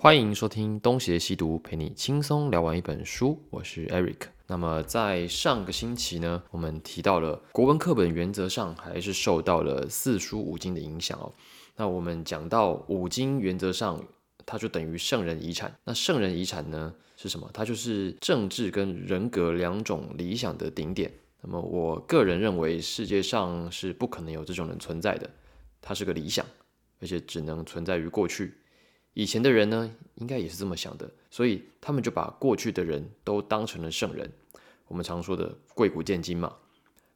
欢迎收听东邪西毒，陪你轻松聊完一本书。我是 Eric。那么在上个星期呢，我们提到了国文课本原则上还是受到了四书五经的影响哦。那我们讲到五经原则上，它就等于圣人遗产。那圣人遗产呢是什么？它就是政治跟人格两种理想的顶点。那么我个人认为，世界上是不可能有这种人存在的。它是个理想，而且只能存在于过去。以前的人呢，应该也是这么想的，所以他们就把过去的人都当成了圣人。我们常说的贵古见今嘛。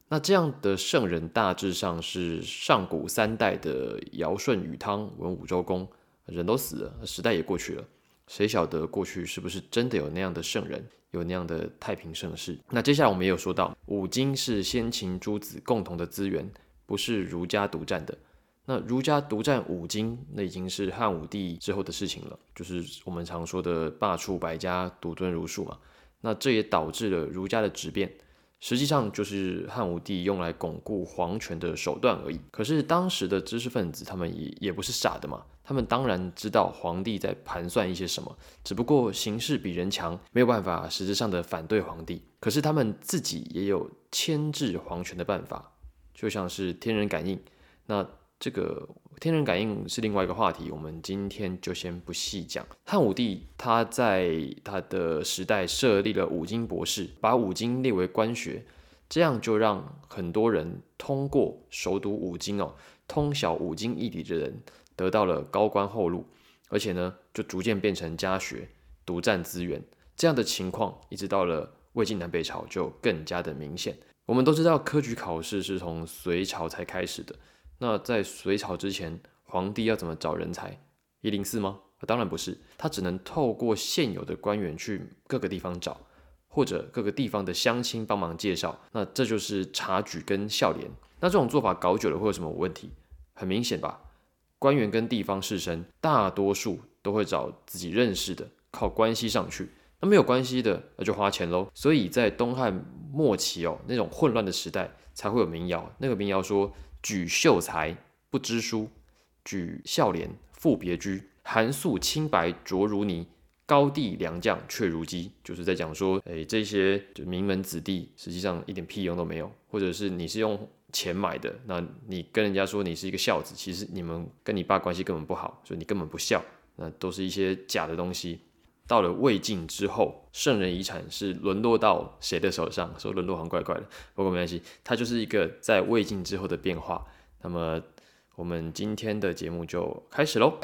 那这样的圣人大致上是上古三代的尧舜禹汤文武周公，人都死了，时代也过去了，谁晓得过去是不是真的有那样的圣人，有那样的太平盛世？那接下来我们也有说到，五经是先秦诸子共同的资源，不是儒家独占的。那儒家独占五经，那已经是汉武帝之后的事情了，就是我们常说的罢黜百家，独尊儒术嘛。那这也导致了儒家的质变，实际上就是汉武帝用来巩固皇权的手段而已。可是当时的知识分子，他们也也不是傻的嘛，他们当然知道皇帝在盘算一些什么，只不过形势比人强，没有办法实质上的反对皇帝。可是他们自己也有牵制皇权的办法，就像是天人感应。那这个天人感应是另外一个话题，我们今天就先不细讲。汉武帝他在他的时代设立了五经博士，把五经列为官学，这样就让很多人通过熟读五经哦，通晓五经义理的人得到了高官厚禄，而且呢，就逐渐变成家学，独占资源。这样的情况一直到了魏晋南北朝就更加的明显。我们都知道科举考试是从隋朝才开始的。那在隋朝之前，皇帝要怎么找人才？一零四吗？当然不是，他只能透过现有的官员去各个地方找，或者各个地方的乡亲帮忙介绍。那这就是察举跟孝廉。那这种做法搞久了会有什么问题？很明显吧，官员跟地方士绅大多数都会找自己认识的，靠关系上去。那没有关系的，那就花钱喽。所以在东汉末期哦，那种混乱的时代，才会有民谣。那个民谣说。举秀才不知书，举孝廉复别居。寒素清白浊如泥，高第良将却如鸡。就是在讲说，哎，这些就名门子弟，实际上一点屁用都没有。或者是你是用钱买的，那你跟人家说你是一个孝子，其实你们跟你爸关系根本不好，所以你根本不孝。那都是一些假的东西。到了魏晋之后，圣人遗产是沦落到谁的手上？说沦落好像怪怪的，不过没关系，它就是一个在魏晋之后的变化。那么，我们今天的节目就开始喽。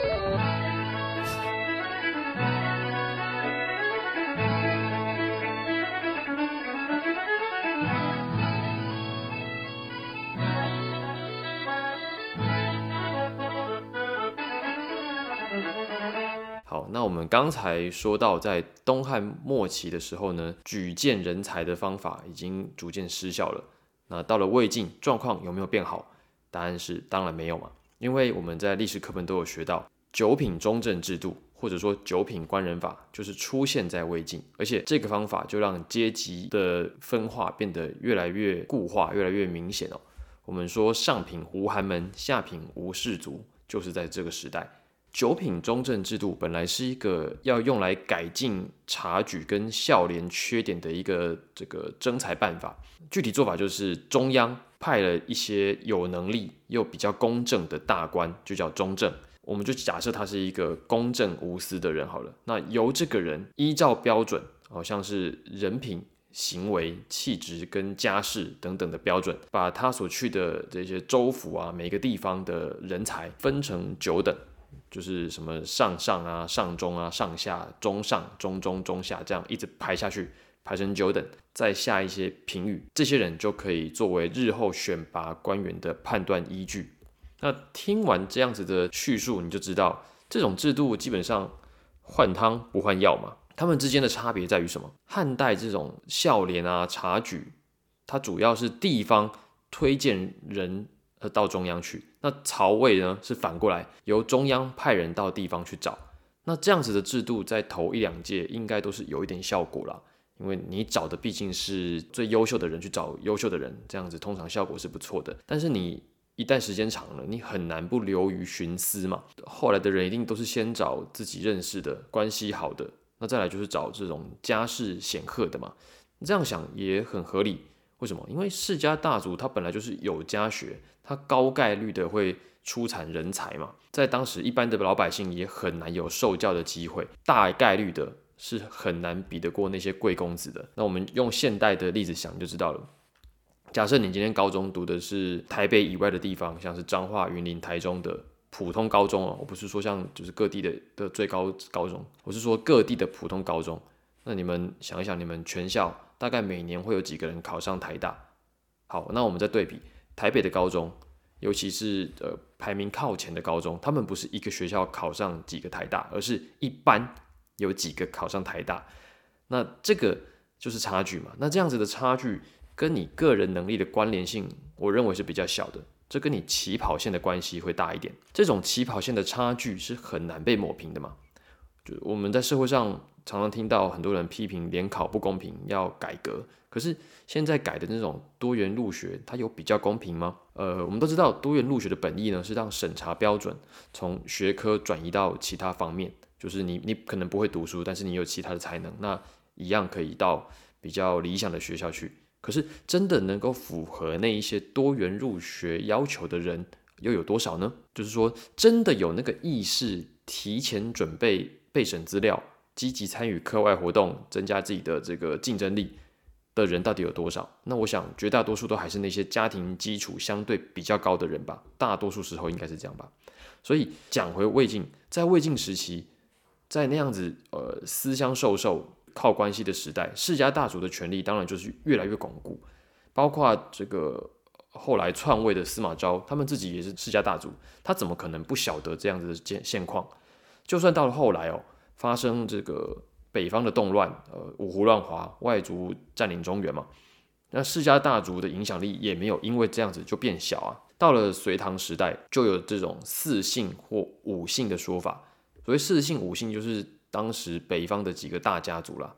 那我们刚才说到，在东汉末期的时候呢，举荐人才的方法已经逐渐失效了。那到了魏晋，状况有没有变好？答案是当然没有嘛，因为我们在历史课本都有学到，九品中正制度或者说九品官人法就是出现在魏晋，而且这个方法就让阶级的分化变得越来越固化，越来越明显哦。我们说上品无寒门，下品无士族，就是在这个时代。九品中正制度本来是一个要用来改进察举跟孝廉缺点的一个这个征才办法，具体做法就是中央派了一些有能力又比较公正的大官，就叫中正。我们就假设他是一个公正无私的人好了，那由这个人依照标准，好像是人品、行为、气质跟家世等等的标准，把他所去的这些州府啊，每个地方的人才分成九等。就是什么上上啊、上中啊、上下、中上、中中、中下，这样一直排下去，排成九等，再下一些评语，这些人就可以作为日后选拔官员的判断依据。那听完这样子的叙述，你就知道这种制度基本上换汤不换药嘛。他们之间的差别在于什么？汉代这种孝廉啊、察举，它主要是地方推荐人。呃，到中央去。那曹魏呢，是反过来由中央派人到地方去找。那这样子的制度，在头一两届应该都是有一点效果啦，因为你找的毕竟是最优秀的人去找优秀的人，这样子通常效果是不错的。但是你一旦时间长了，你很难不流于徇私嘛。后来的人一定都是先找自己认识的、关系好的，那再来就是找这种家世显赫的嘛。这样想也很合理。为什么？因为世家大族他本来就是有家学，他高概率的会出产人才嘛。在当时，一般的老百姓也很难有受教的机会，大概率的是很难比得过那些贵公子的。那我们用现代的例子想就知道了。假设你今天高中读的是台北以外的地方，像是彰化、云林、台中的普通高中哦，我不是说像就是各地的的最高高中，我是说各地的普通高中。那你们想一想，你们全校。大概每年会有几个人考上台大？好，那我们再对比台北的高中，尤其是呃排名靠前的高中，他们不是一个学校考上几个台大，而是一般有几个考上台大。那这个就是差距嘛？那这样子的差距跟你个人能力的关联性，我认为是比较小的。这跟你起跑线的关系会大一点。这种起跑线的差距是很难被抹平的嘛？就我们在社会上。常常听到很多人批评联考不公平，要改革。可是现在改的那种多元入学，它有比较公平吗？呃，我们都知道多元入学的本意呢，是让审查标准从学科转移到其他方面。就是你你可能不会读书，但是你有其他的才能，那一样可以到比较理想的学校去。可是真的能够符合那一些多元入学要求的人又有多少呢？就是说，真的有那个意识，提前准备备审资料。积极参与课外活动，增加自己的这个竞争力的人到底有多少？那我想绝大多数都还是那些家庭基础相对比较高的人吧。大多数时候应该是这样吧。所以讲回魏晋，在魏晋时期，在那样子呃私相授受、靠关系的时代，世家大族的权力当然就是越来越巩固。包括这个后来篡位的司马昭，他们自己也是世家大族，他怎么可能不晓得这样子的现现况？就算到了后来哦。发生这个北方的动乱，呃，五胡乱华，外族占领中原嘛，那世家大族的影响力也没有因为这样子就变小啊。到了隋唐时代，就有这种四姓或五姓的说法。所谓四姓五姓，就是当时北方的几个大家族啦。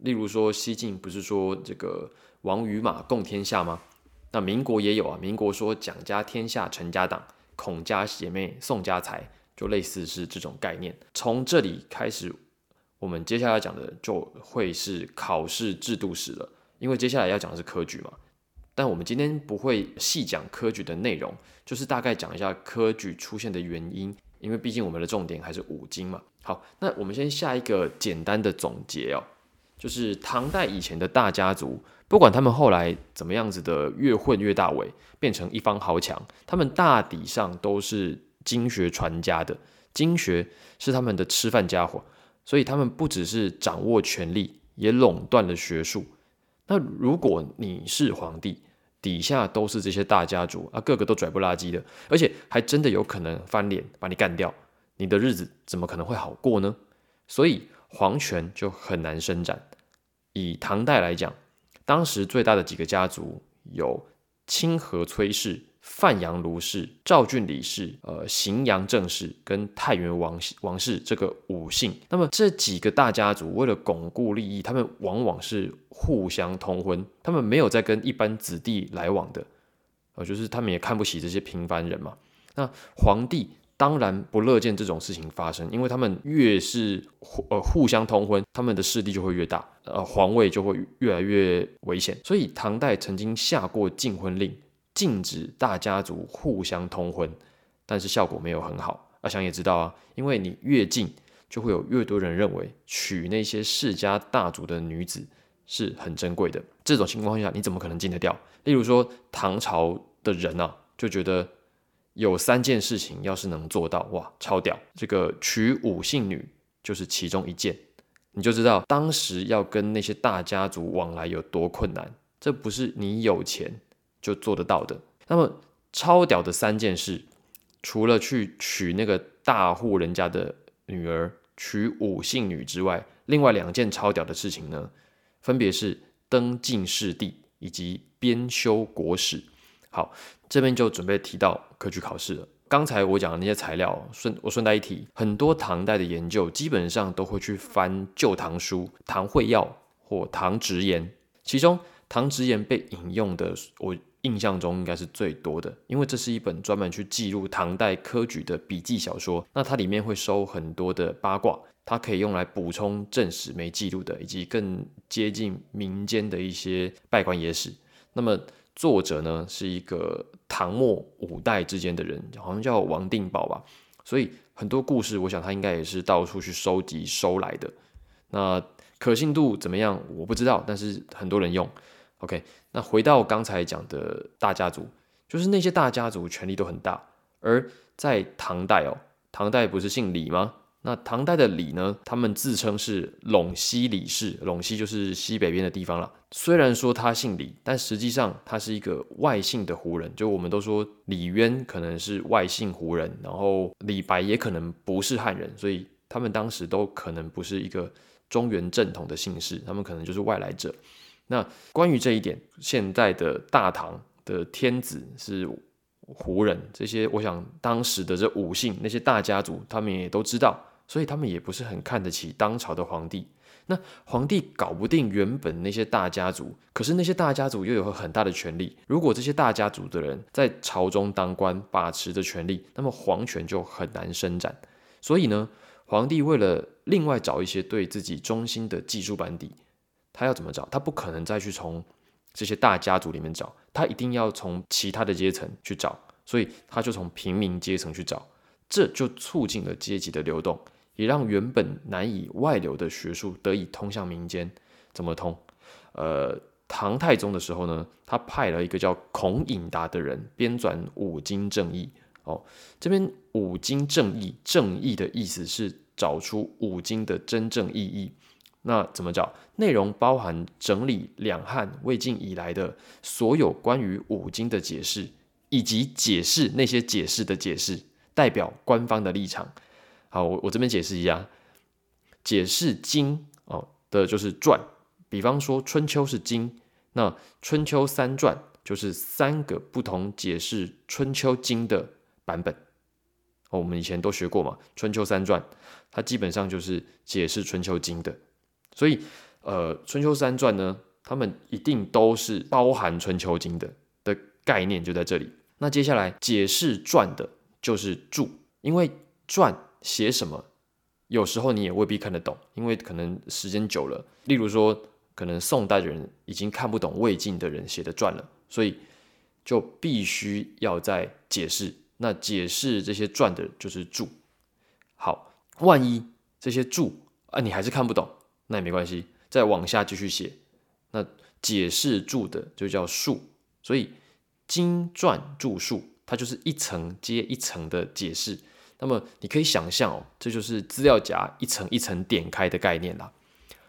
例如说西晋不是说这个王与马共天下吗？那民国也有啊，民国说蒋家天下陈家党，孔家姐妹宋家财。就类似是这种概念，从这里开始，我们接下来讲的就会是考试制度史了。因为接下来要讲的是科举嘛，但我们今天不会细讲科举的内容，就是大概讲一下科举出现的原因。因为毕竟我们的重点还是五经嘛。好，那我们先下一个简单的总结哦，就是唐代以前的大家族，不管他们后来怎么样子的越混越大尾，变成一方豪强，他们大抵上都是。经学传家的经学是他们的吃饭家伙，所以他们不只是掌握权力，也垄断了学术。那如果你是皇帝，底下都是这些大家族啊，个个都拽不拉几的，而且还真的有可能翻脸把你干掉，你的日子怎么可能会好过呢？所以皇权就很难伸展。以唐代来讲，当时最大的几个家族有清河崔氏。范阳卢氏、赵郡李氏、呃荥阳郑氏跟太原王王氏这个五姓，那么这几个大家族为了巩固利益，他们往往是互相通婚，他们没有在跟一般子弟来往的，呃，就是他们也看不起这些平凡人嘛。那皇帝当然不乐见这种事情发生，因为他们越是互呃互相通婚，他们的势力就会越大，呃，皇位就会越来越危险。所以唐代曾经下过禁婚令。禁止大家族互相通婚，但是效果没有很好。阿翔也知道啊，因为你越禁，就会有越多人认为娶那些世家大族的女子是很珍贵的。这种情况下，你怎么可能禁得掉？例如说，唐朝的人啊，就觉得有三件事情，要是能做到，哇，超屌！这个娶五姓女就是其中一件，你就知道当时要跟那些大家族往来有多困难。这不是你有钱。就做得到的。那么超屌的三件事，除了去娶那个大户人家的女儿，娶五姓女之外，另外两件超屌的事情呢，分别是登进士第以及编修国史。好，这边就准备提到科举考试了。刚才我讲的那些材料，顺我顺带一提，很多唐代的研究基本上都会去翻《旧唐书》《唐会要》或《唐直言》，其中《唐直言》被引用的，我。印象中应该是最多的，因为这是一本专门去记录唐代科举的笔记小说。那它里面会收很多的八卦，它可以用来补充正史没记录的，以及更接近民间的一些拜官野史。那么作者呢是一个唐末五代之间的人，好像叫王定保吧。所以很多故事，我想他应该也是到处去收集收来的。那可信度怎么样？我不知道，但是很多人用。OK，那回到刚才讲的大家族，就是那些大家族权力都很大，而在唐代哦，唐代不是姓李吗？那唐代的李呢，他们自称是陇西李氏，陇西就是西北边的地方了。虽然说他姓李，但实际上他是一个外姓的胡人。就我们都说李渊可能是外姓胡人，然后李白也可能不是汉人，所以他们当时都可能不是一个中原正统的姓氏，他们可能就是外来者。那关于这一点，现在的大唐的天子是胡人，这些我想当时的这五姓那些大家族，他们也都知道，所以他们也不是很看得起当朝的皇帝。那皇帝搞不定原本那些大家族，可是那些大家族又有很大的权力。如果这些大家族的人在朝中当官，把持着权力，那么皇权就很难伸展。所以呢，皇帝为了另外找一些对自己忠心的技术班底。他要怎么找？他不可能再去从这些大家族里面找，他一定要从其他的阶层去找，所以他就从平民阶层去找，这就促进了阶级的流动，也让原本难以外流的学术得以通向民间。怎么通？呃，唐太宗的时候呢，他派了一个叫孔颖达的人编纂五经正义。哦，这边五经正义，正义的意思是找出五经的真正意义。那怎么找？内容包含整理两汉、魏晋以来的所有关于五经的解释，以及解释那些解释的解释，代表官方的立场。好，我我这边解释一下，解释经哦的就是传，比方说春秋是经，那春秋三传就是三个不同解释春秋经的版本。哦，我们以前都学过嘛，春秋三传，它基本上就是解释春秋经的。所以，呃，《春秋三传》呢，他们一定都是包含《春秋经》的的概念就在这里。那接下来解释传的就是注，因为传写什么，有时候你也未必看得懂，因为可能时间久了，例如说，可能宋代的人已经看不懂魏晋的人写的传了，所以就必须要再解释。那解释这些传的就是注。好，万一这些注啊，你还是看不懂。那也没关系，再往下继续写。那解释注的就叫述，所以经传注述，它就是一层接一层的解释。那么你可以想象哦，这就是资料夹一层一层点开的概念啦。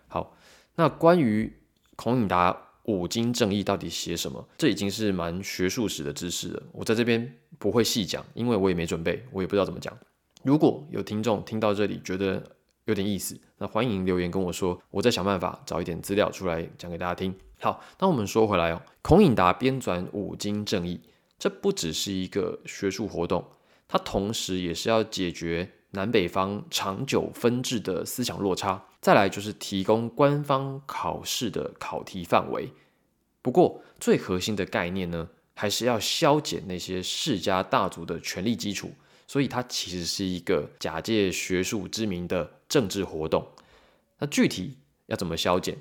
好，那关于孔颖达五经正义到底写什么，这已经是蛮学术史的知识了。我在这边不会细讲，因为我也没准备，我也不知道怎么讲。如果有听众听到这里觉得，有点意思，那欢迎留言跟我说，我再想办法找一点资料出来讲给大家听。好，那我们说回来哦，孔颖达编纂五经正义，这不只是一个学术活动，它同时也是要解决南北方长久分治的思想落差，再来就是提供官方考试的考题范围。不过最核心的概念呢，还是要消减那些世家大族的权力基础。所以它其实是一个假借学术之名的政治活动。那具体要怎么消减？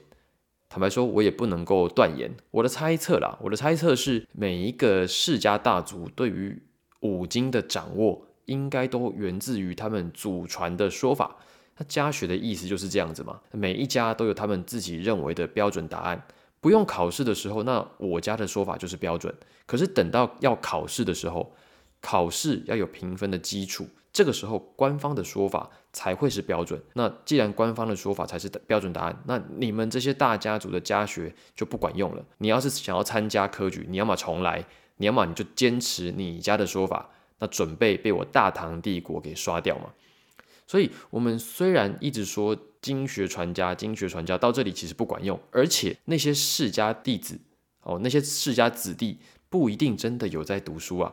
坦白说，我也不能够断言。我的猜测啦，我的猜测是，每一个世家大族对于五经的掌握，应该都源自于他们祖传的说法。那家学的意思就是这样子嘛？每一家都有他们自己认为的标准答案，不用考试的时候，那我家的说法就是标准。可是等到要考试的时候，考试要有评分的基础，这个时候官方的说法才会是标准。那既然官方的说法才是标准答案，那你们这些大家族的家学就不管用了。你要是想要参加科举，你要么重来，你要么你就坚持你家的说法，那准备被我大唐帝国给刷掉嘛。所以，我们虽然一直说经学传家，经学传家到这里其实不管用，而且那些世家弟子哦，那些世家子弟不一定真的有在读书啊。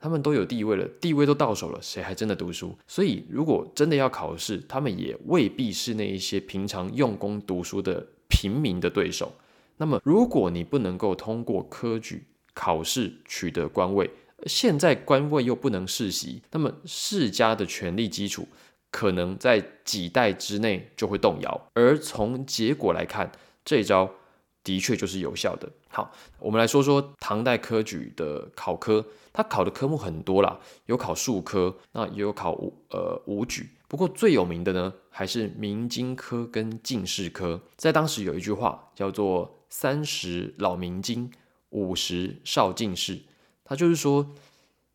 他们都有地位了，地位都到手了，谁还真的读书？所以，如果真的要考试，他们也未必是那一些平常用功读书的平民的对手。那么，如果你不能够通过科举考试取得官位。现在官位又不能世袭，那么世家的权力基础可能在几代之内就会动摇。而从结果来看，这一招的确就是有效的。好，我们来说说唐代科举的考科，它考的科目很多啦，有考数科，那也有考五呃武举。不过最有名的呢，还是明经科跟进士科。在当时有一句话叫做“三十老明经，五十少进士”。他就是说，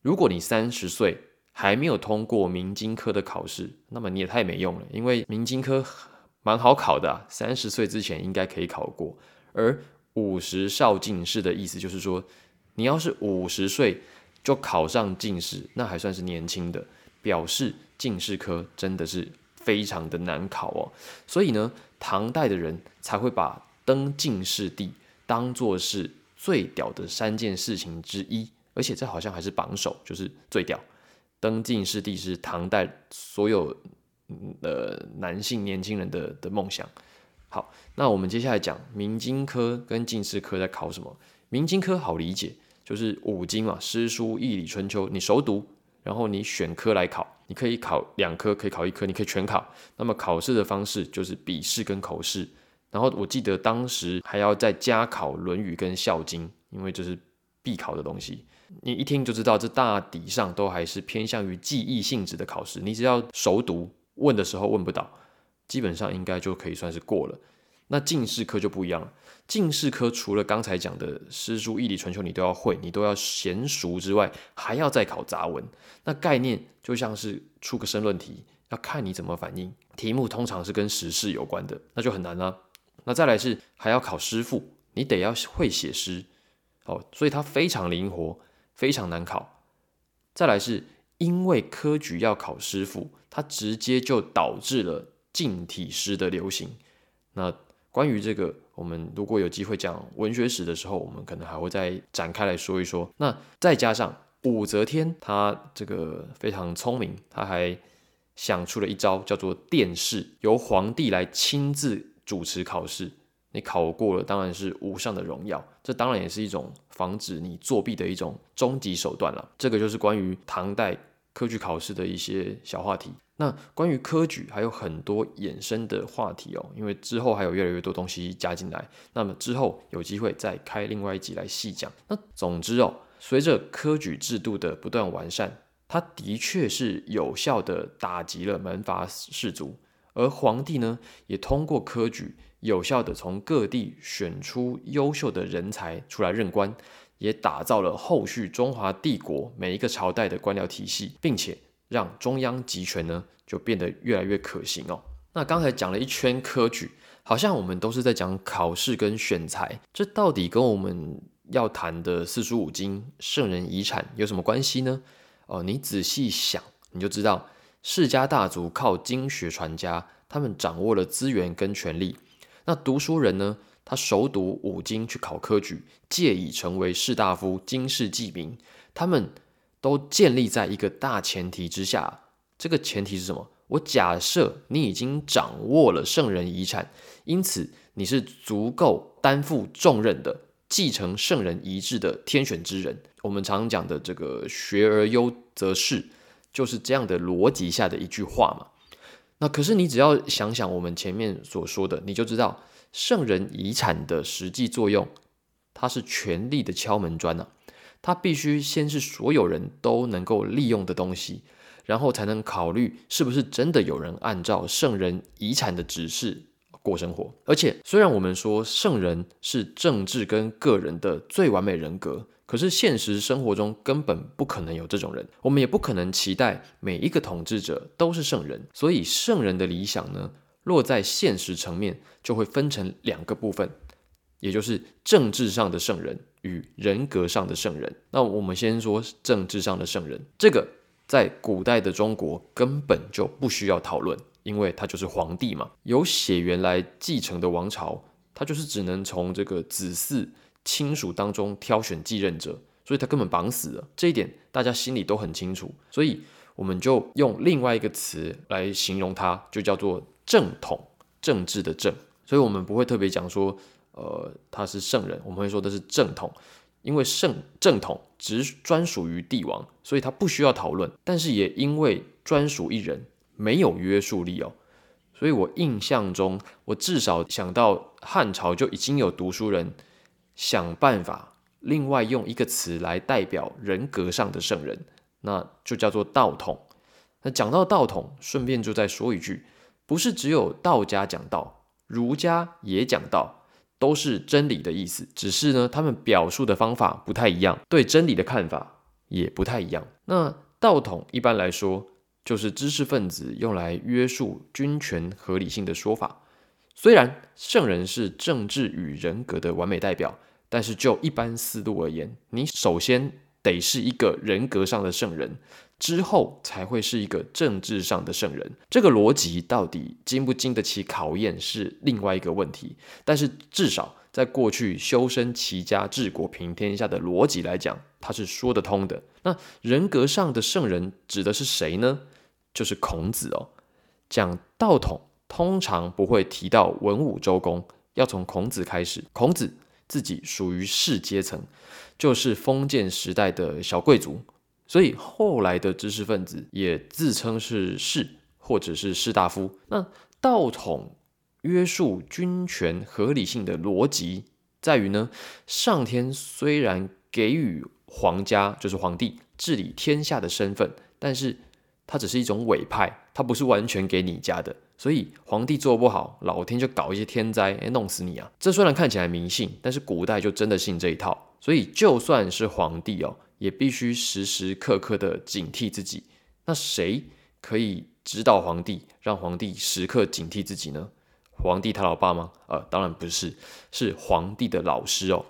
如果你三十岁还没有通过明经科的考试，那么你也太没用了，因为明经科蛮好考的，三十岁之前应该可以考过。而五十少进士的意思就是说，你要是五十岁就考上进士，那还算是年轻的，表示进士科真的是非常的难考哦。所以呢，唐代的人才会把登进士第当做是最屌的三件事情之一。而且这好像还是榜首，就是最屌。登进士第是唐代所有的男性年轻人的的梦想。好，那我们接下来讲明经科跟进士科在考什么？明经科好理解，就是五经嘛，诗书易礼春秋，你熟读，然后你选科来考，你可以考两科，可以考一科，你可以全考。那么考试的方式就是笔试跟口试，然后我记得当时还要再加考《论语》跟《孝经》，因为这是必考的东西。你一听就知道，这大抵上都还是偏向于记忆性质的考试。你只要熟读，问的时候问不到，基本上应该就可以算是过了。那进士科就不一样了。进士科除了刚才讲的诗书易理春秋你都要会，你都要娴熟之外，还要再考杂文。那概念就像是出个申论题，要看你怎么反应。题目通常是跟时事有关的，那就很难了。那再来是还要考诗赋，你得要会写诗哦，所以它非常灵活。非常难考，再来是因为科举要考诗赋，它直接就导致了近体诗的流行。那关于这个，我们如果有机会讲文学史的时候，我们可能还会再展开来说一说。那再加上武则天，她这个非常聪明，她还想出了一招，叫做殿试，由皇帝来亲自主持考试。你考过了，当然是无上的荣耀，这当然也是一种防止你作弊的一种终极手段了。这个就是关于唐代科举考试的一些小话题。那关于科举还有很多衍生的话题哦，因为之后还有越来越多东西加进来，那么之后有机会再开另外一集来细讲。那总之哦，随着科举制度的不断完善，它的确是有效的打击了门阀士族，而皇帝呢，也通过科举。有效的从各地选出优秀的人才出来任官，也打造了后续中华帝国每一个朝代的官僚体系，并且让中央集权呢就变得越来越可行哦。那刚才讲了一圈科举，好像我们都是在讲考试跟选才，这到底跟我们要谈的四书五经、圣人遗产有什么关系呢？哦，你仔细想，你就知道世家大族靠经学传家，他们掌握了资源跟权力。那读书人呢？他熟读五经去考科举，借以成为士大夫、经世济民。他们都建立在一个大前提之下。这个前提是什么？我假设你已经掌握了圣人遗产，因此你是足够担负重任的，继承圣人遗志的天选之人。我们常讲的这个“学而优则仕”，就是这样的逻辑下的一句话嘛。那可是你只要想想我们前面所说的，你就知道圣人遗产的实际作用，它是权力的敲门砖呐，它必须先是所有人都能够利用的东西，然后才能考虑是不是真的有人按照圣人遗产的指示过生活。而且虽然我们说圣人是政治跟个人的最完美人格。可是现实生活中根本不可能有这种人，我们也不可能期待每一个统治者都是圣人。所以圣人的理想呢，落在现实层面就会分成两个部分，也就是政治上的圣人与人格上的圣人。那我们先说政治上的圣人，这个在古代的中国根本就不需要讨论，因为他就是皇帝嘛，有血缘来继承的王朝，他就是只能从这个子嗣。亲属当中挑选继任者，所以他根本绑死了。这一点大家心里都很清楚，所以我们就用另外一个词来形容他，就叫做正统，政治的正。所以我们不会特别讲说，呃，他是圣人，我们会说的是正统。因为圣正统只专属于帝王，所以他不需要讨论。但是也因为专属一人，没有约束力哦。所以我印象中，我至少想到汉朝就已经有读书人想办法，另外用一个词来代表人格上的圣人，那就叫做道统。那讲到道统，顺便就再说一句，不是只有道家讲道，儒家也讲道，都是真理的意思，只是呢，他们表述的方法不太一样，对真理的看法也不太一样。那道统一般来说。就是知识分子用来约束君权合理性的说法。虽然圣人是政治与人格的完美代表，但是就一般思路而言，你首先得是一个人格上的圣人，之后才会是一个政治上的圣人。这个逻辑到底经不经得起考验是另外一个问题。但是至少在过去修身齐家治国平天下的逻辑来讲，它是说得通的。那人格上的圣人指的是谁呢？就是孔子哦，讲道统通常不会提到文武周公，要从孔子开始。孔子自己属于士阶层，就是封建时代的小贵族，所以后来的知识分子也自称是士或者是士大夫。那道统约束君权合理性的逻辑在于呢，上天虽然给予皇家就是皇帝治理天下的身份，但是它只是一种委派，它不是完全给你家的，所以皇帝做不好，老天就搞一些天灾，哎，弄死你啊！这虽然看起来迷信，但是古代就真的信这一套，所以就算是皇帝哦，也必须时时刻刻的警惕自己。那谁可以指导皇帝，让皇帝时刻警惕自己呢？皇帝他老爸吗？呃，当然不是，是皇帝的老师哦。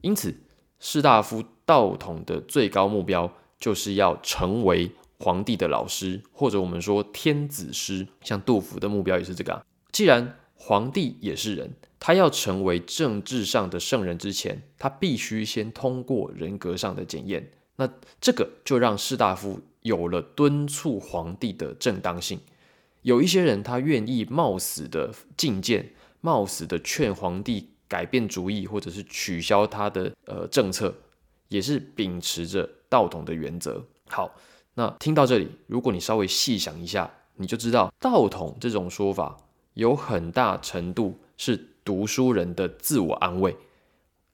因此，士大夫道统的最高目标，就是要成为。皇帝的老师，或者我们说天子师，像杜甫的目标也是这个。啊既然皇帝也是人，他要成为政治上的圣人之前，他必须先通过人格上的检验。那这个就让士大夫有了敦促皇帝的正当性。有一些人，他愿意冒死的进谏，冒死的劝皇帝改变主意，或者是取消他的呃政策，也是秉持着道统的原则。好。那听到这里，如果你稍微细想一下，你就知道道统这种说法有很大程度是读书人的自我安慰，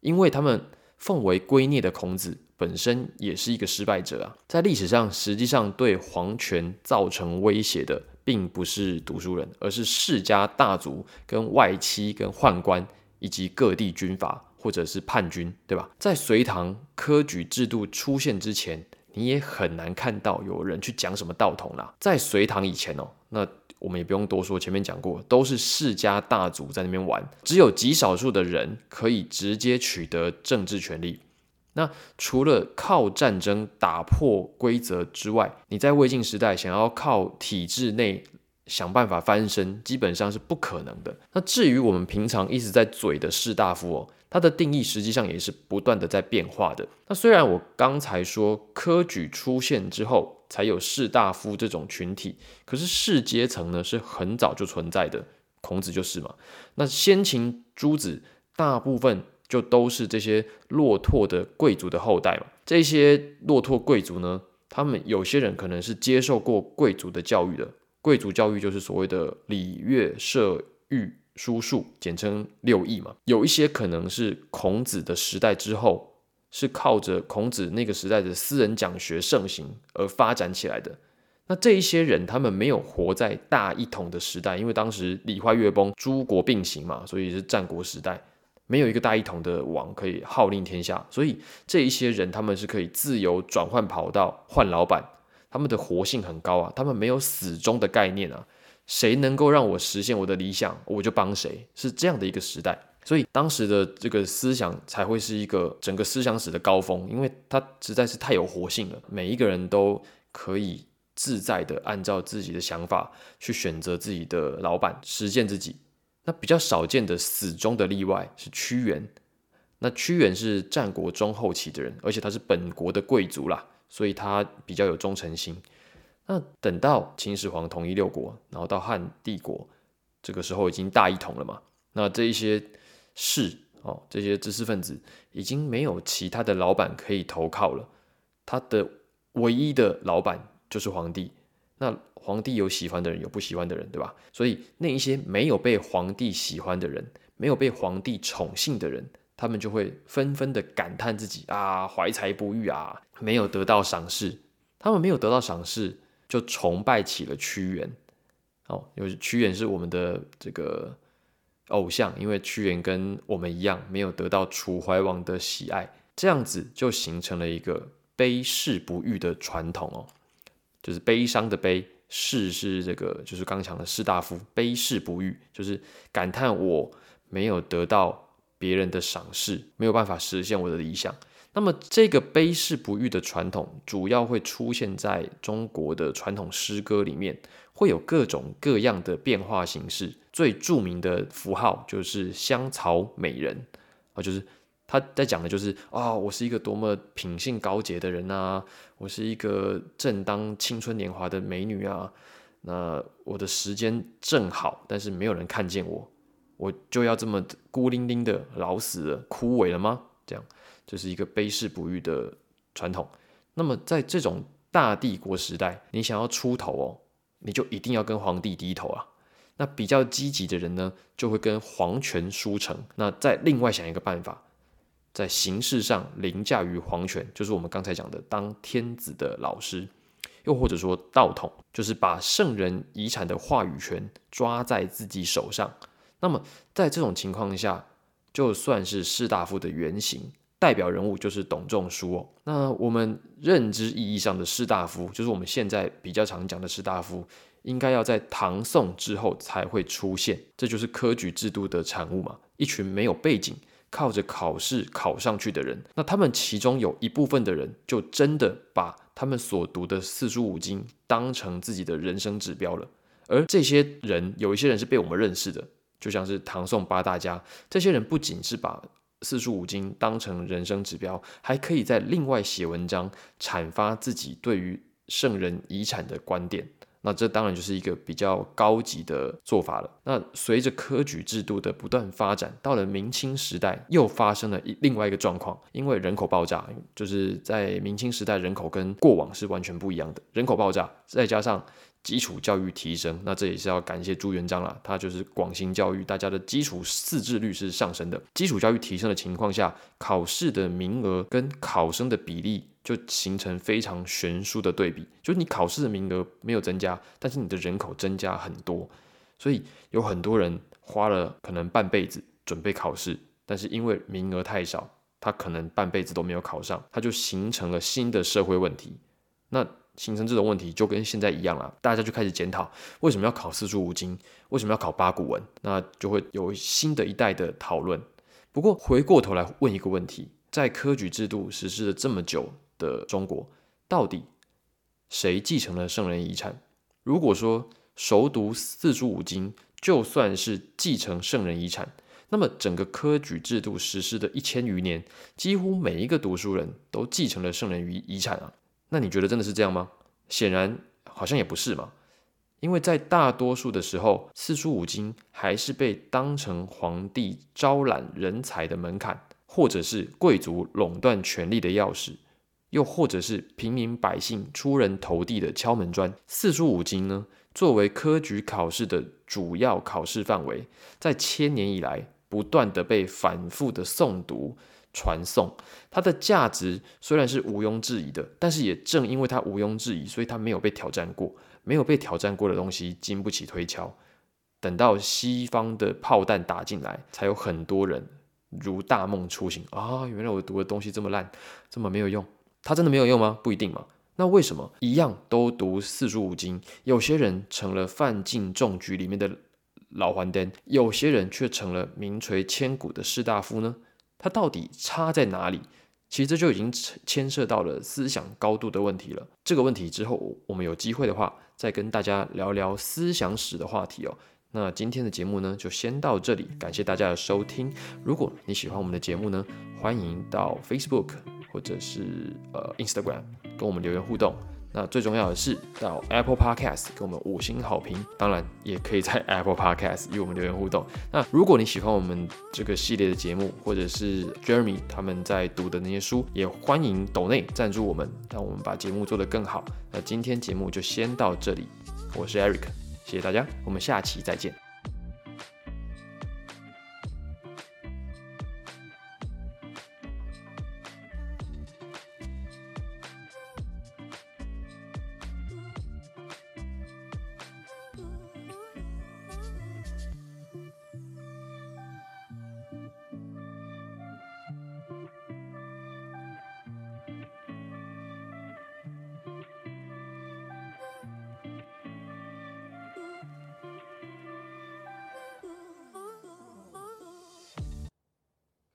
因为他们奉为圭臬的孔子本身也是一个失败者啊。在历史上，实际上对皇权造成威胁的，并不是读书人，而是世家大族、跟外戚、跟宦官以及各地军阀或者是叛军，对吧？在隋唐科举制度出现之前。你也很难看到有人去讲什么道统啦。在隋唐以前哦，那我们也不用多说，前面讲过，都是世家大族在那边玩，只有极少数的人可以直接取得政治权利。那除了靠战争打破规则之外，你在魏晋时代想要靠体制内想办法翻身，基本上是不可能的。那至于我们平常一直在嘴的士大夫哦。它的定义实际上也是不断的在变化的。那虽然我刚才说科举出现之后才有士大夫这种群体，可是士阶层呢是很早就存在的，孔子就是嘛。那先秦诸子大部分就都是这些落拓的贵族的后代嘛。这些落拓贵族呢，他们有些人可能是接受过贵族的教育的，贵族教育就是所谓的礼乐射御。书数简称六艺嘛，有一些可能是孔子的时代之后，是靠着孔子那个时代的私人讲学盛行而发展起来的。那这一些人，他们没有活在大一统的时代，因为当时礼坏乐崩，诸国并行嘛，所以是战国时代，没有一个大一统的王可以号令天下。所以这一些人，他们是可以自由转换跑道、换老板，他们的活性很高啊，他们没有死忠的概念啊。谁能够让我实现我的理想，我就帮谁，是这样的一个时代，所以当时的这个思想才会是一个整个思想史的高峰，因为它实在是太有活性了，每一个人都可以自在的按照自己的想法去选择自己的老板，实践自己。那比较少见的死忠的例外是屈原，那屈原是战国中后期的人，而且他是本国的贵族啦，所以他比较有忠诚心。那等到秦始皇统一六国，然后到汉帝国，这个时候已经大一统了嘛？那这一些士哦，这些知识分子已经没有其他的老板可以投靠了，他的唯一的老板就是皇帝。那皇帝有喜欢的人，有不喜欢的人，对吧？所以那一些没有被皇帝喜欢的人，没有被皇帝宠幸的人，他们就会纷纷的感叹自己啊，怀才不遇啊，没有得到赏识。他们没有得到赏识，就崇拜起了屈原。哦，有屈原是我们的这个偶像，因为屈原跟我们一样，没有得到楚怀王的喜爱，这样子就形成了一个悲世不遇的传统哦。就是悲伤的悲，士是这个，就是刚讲的士大夫，悲世不遇，就是感叹我没有得到别人的赏识，没有办法实现我的理想。那么这个悲世不遇的传统，主要会出现在中国的传统诗歌里面，会有各种各样的变化形式。最著名的符号就是香草美人啊，就是。他在讲的就是啊，我是一个多么品性高洁的人啊，我是一个正当青春年华的美女啊，那我的时间正好，但是没有人看见我，我就要这么孤零零的老死了、枯萎了吗？这样就是一个卑世不遇的传统。那么在这种大帝国时代，你想要出头哦，你就一定要跟皇帝低头啊。那比较积极的人呢，就会跟皇权书成。那再另外想一个办法。在形式上凌驾于皇权，就是我们刚才讲的当天子的老师，又或者说道统，就是把圣人遗产的话语权抓在自己手上。那么在这种情况下，就算是士大夫的原型代表人物就是董仲舒哦。那我们认知意义上的士大夫，就是我们现在比较常讲的士大夫，应该要在唐宋之后才会出现，这就是科举制度的产物嘛。一群没有背景。靠着考试考上去的人，那他们其中有一部分的人，就真的把他们所读的四书五经当成自己的人生指标了。而这些人，有一些人是被我们认识的，就像是唐宋八大家，这些人不仅是把四书五经当成人生指标，还可以在另外写文章阐发自己对于圣人遗产的观点。那这当然就是一个比较高级的做法了。那随着科举制度的不断发展，到了明清时代，又发生了一另外一个状况，因为人口爆炸，就是在明清时代，人口跟过往是完全不一样的。人口爆炸，再加上基础教育提升，那这也是要感谢朱元璋了，他就是广行教育，大家的基础识字率是上升的。基础教育提升的情况下，考试的名额跟考生的比例。就形成非常悬殊的对比，就是你考试的名额没有增加，但是你的人口增加很多，所以有很多人花了可能半辈子准备考试，但是因为名额太少，他可能半辈子都没有考上，他就形成了新的社会问题。那形成这种问题就跟现在一样了，大家就开始检讨为什么要考四书五经，为什么要考八股文，那就会有新的一代的讨论。不过回过头来问一个问题，在科举制度实施了这么久。的中国到底谁继承了圣人遗产？如果说熟读四书五经就算是继承圣人遗产，那么整个科举制度实施的一千余年，几乎每一个读书人都继承了圣人遗遗产啊？那你觉得真的是这样吗？显然好像也不是嘛，因为在大多数的时候，四书五经还是被当成皇帝招揽人才的门槛，或者是贵族垄断权力的钥匙。又或者是平民百姓出人头地的敲门砖，四书五经呢，作为科举考试的主要考试范围，在千年以来不断的被反复的诵读传颂，它的价值虽然是毋庸置疑的，但是也正因为它毋庸置疑，所以它没有被挑战过，没有被挑战过的东西经不起推敲，等到西方的炮弹打进来，才有很多人如大梦初醒啊，原来我读的东西这么烂，这么没有用。它真的没有用吗？不一定嘛。那为什么一样都读四书五经，有些人成了范进中举里面的老黄灯，有些人却成了名垂千古的士大夫呢？它到底差在哪里？其实这就已经牵涉到了思想高度的问题了。这个问题之后，我们有机会的话，再跟大家聊聊思想史的话题哦。那今天的节目呢，就先到这里，感谢大家的收听。如果你喜欢我们的节目呢，欢迎到 Facebook。或者是呃，Instagram 跟我们留言互动。那最重要的是到 Apple Podcast 给我们五星好评，当然也可以在 Apple Podcast 与我们留言互动。那如果你喜欢我们这个系列的节目，或者是 Jeremy 他们在读的那些书，也欢迎抖内赞助我们，让我们把节目做得更好。那今天节目就先到这里，我是 Eric，谢谢大家，我们下期再见。